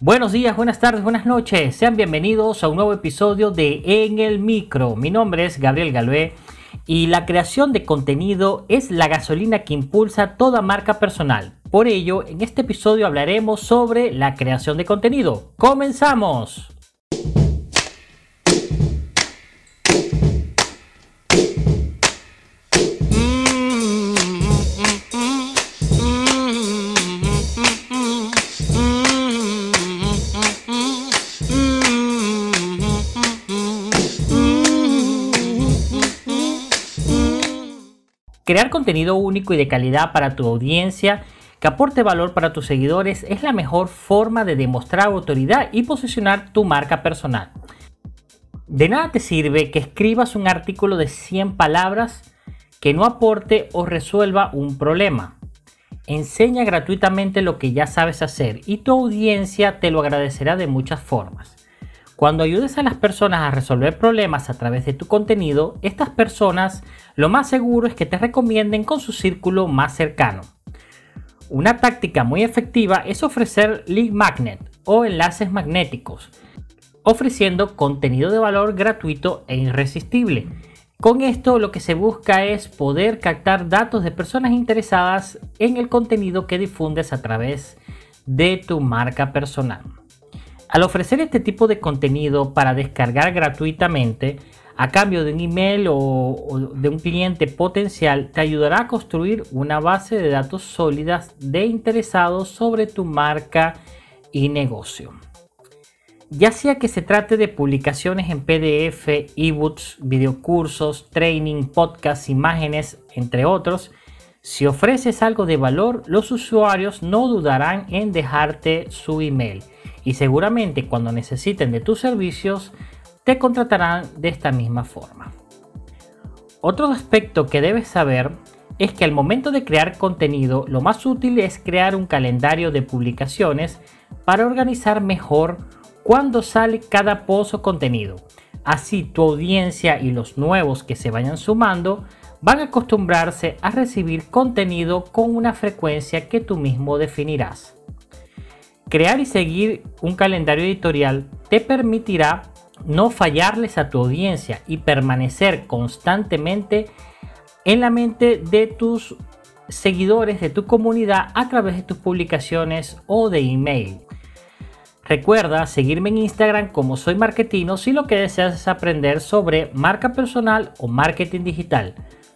Buenos días, buenas tardes, buenas noches. Sean bienvenidos a un nuevo episodio de En el Micro. Mi nombre es Gabriel Galué y la creación de contenido es la gasolina que impulsa toda marca personal. Por ello, en este episodio hablaremos sobre la creación de contenido. ¡Comenzamos! Crear contenido único y de calidad para tu audiencia que aporte valor para tus seguidores es la mejor forma de demostrar autoridad y posicionar tu marca personal. De nada te sirve que escribas un artículo de 100 palabras que no aporte o resuelva un problema. Enseña gratuitamente lo que ya sabes hacer y tu audiencia te lo agradecerá de muchas formas. Cuando ayudes a las personas a resolver problemas a través de tu contenido, estas personas lo más seguro es que te recomienden con su círculo más cercano. Una táctica muy efectiva es ofrecer lead magnet o enlaces magnéticos, ofreciendo contenido de valor gratuito e irresistible. Con esto lo que se busca es poder captar datos de personas interesadas en el contenido que difundes a través de tu marca personal. Al ofrecer este tipo de contenido para descargar gratuitamente, a cambio de un email o, de un cliente potencial, te ayudará a construir una base de datos sólidas de interesados sobre tu marca y negocio. Ya sea que se trate de publicaciones en PDF, ebooks, videocursos, training, podcasts, imágenes, entre otros, si ofreces algo de valor, los usuarios no dudarán en dejarte su email y seguramente cuando necesiten de tus servicios te contratarán de esta misma forma. Otro aspecto que debes saber es que al momento de crear contenido lo más útil es crear un calendario de publicaciones para organizar mejor cuándo sale cada post o contenido. Así tu audiencia y los nuevos que se vayan sumando van a acostumbrarse a recibir contenido con una frecuencia que tú mismo definirás. Crear y seguir un calendario editorial te permitirá no fallarles a tu audiencia y permanecer constantemente en la mente de tus seguidores, de tu comunidad a través de tus publicaciones o de email. Recuerda seguirme en Instagram como soy marketino si lo que deseas es aprender sobre marca personal o marketing digital.